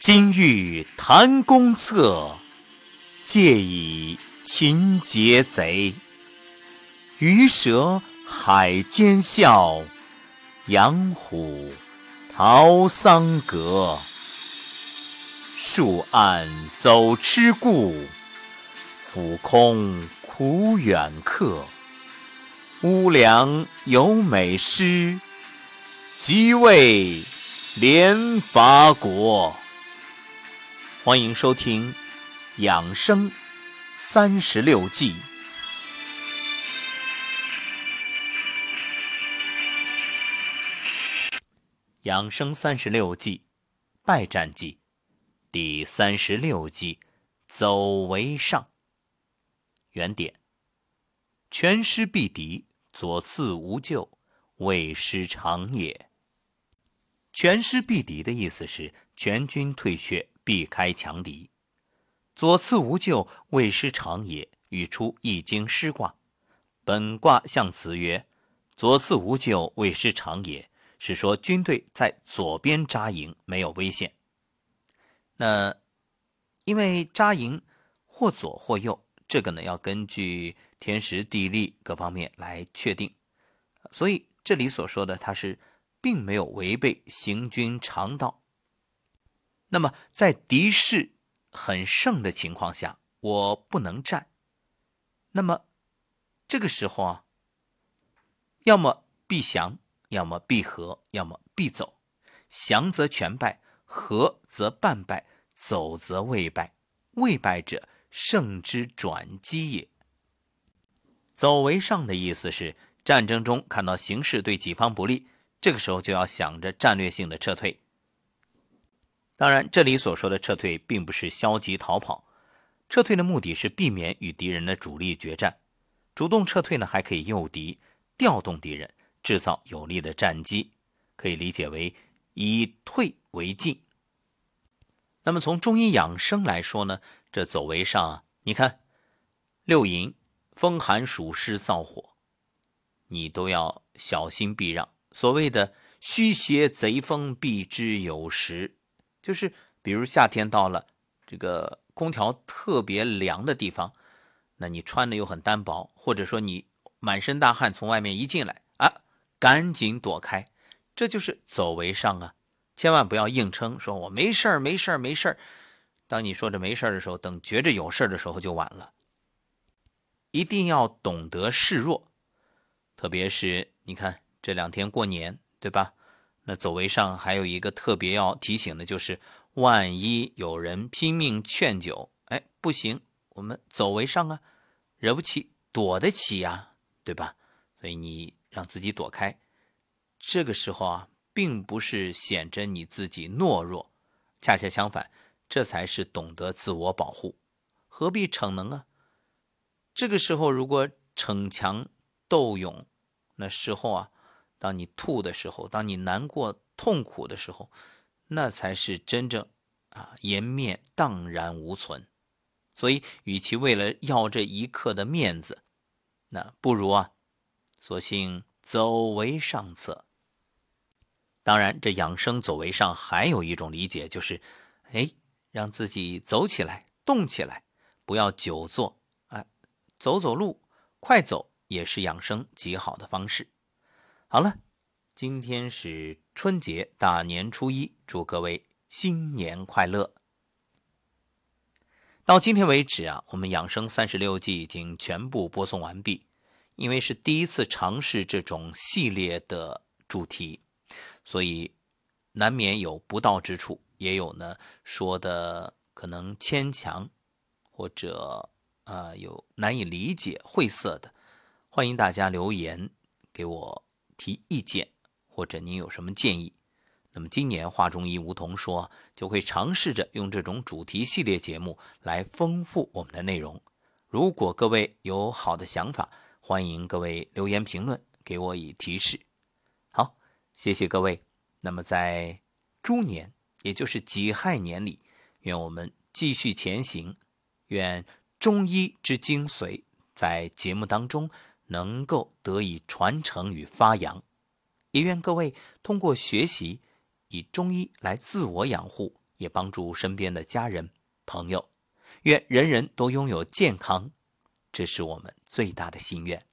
金玉谈公策，借以擒劫贼。鱼蛇海间笑，羊虎逃桑阁。树暗走痴故，俯空苦远客。乌梁有美诗，即为连伐国。欢迎收听《养生三十六计》。养生三十六计，败战计，第三十六计，走为上。原点：全师必敌。左次无救，未失常也。全师必敌的意思是全军退却，避开强敌。左次无救，未失常也，语出《易经》师卦。本卦象辞曰：“左次无救，未失常也。”是说军队在左边扎营没有危险。那因为扎营或左或右，这个呢要根据。天时地利各方面来确定，所以这里所说的他是并没有违背行军常道。那么在敌势很盛的情况下，我不能战，那么这个时候啊，要么必降，要么必和，要么必走。降则全败，和则半败，走则未败。未败者，胜之转机也。走为上的意思是，战争中看到形势对己方不利，这个时候就要想着战略性的撤退。当然，这里所说的撤退并不是消极逃跑，撤退的目的是避免与敌人的主力决战。主动撤退呢，还可以诱敌、调动敌人，制造有利的战机，可以理解为以退为进。那么从中医养生来说呢，这走为上啊，你看六淫。风寒暑湿燥火，你都要小心避让。所谓的“虚邪贼风，避之有时”，就是比如夏天到了，这个空调特别凉的地方，那你穿的又很单薄，或者说你满身大汗从外面一进来啊，赶紧躲开，这就是走为上啊！千万不要硬撑，说我没事儿，没事儿，没事儿。当你说着没事儿的时候，等觉着有事儿的时候就晚了。一定要懂得示弱，特别是你看这两天过年，对吧？那走为上还有一个特别要提醒的，就是万一有人拼命劝酒，哎，不行，我们走为上啊，惹不起，躲得起呀，对吧？所以你让自己躲开，这个时候啊，并不是显着你自己懦弱，恰恰相反，这才是懂得自我保护，何必逞能啊？这个时候，如果逞强斗勇，那时候啊，当你吐的时候，当你难过痛苦的时候，那才是真正啊颜面荡然无存。所以，与其为了要这一刻的面子，那不如啊，索性走为上策。当然，这养生走为上还有一种理解，就是哎，让自己走起来、动起来，不要久坐。走走路，快走也是养生极好的方式。好了，今天是春节大年初一，祝各位新年快乐。到今天为止啊，我们养生三十六计已经全部播送完毕。因为是第一次尝试这种系列的主题，所以难免有不到之处，也有呢说的可能牵强或者。啊，有难以理解、晦涩的，欢迎大家留言给我提意见，或者您有什么建议。那么今年华中医梧桐说就会尝试着用这种主题系列节目来丰富我们的内容。如果各位有好的想法，欢迎各位留言评论给我以提示。好，谢谢各位。那么在猪年，也就是己亥年里，愿我们继续前行，愿。中医之精髓，在节目当中能够得以传承与发扬，也愿各位通过学习，以中医来自我养护，也帮助身边的家人朋友。愿人人都拥有健康，这是我们最大的心愿。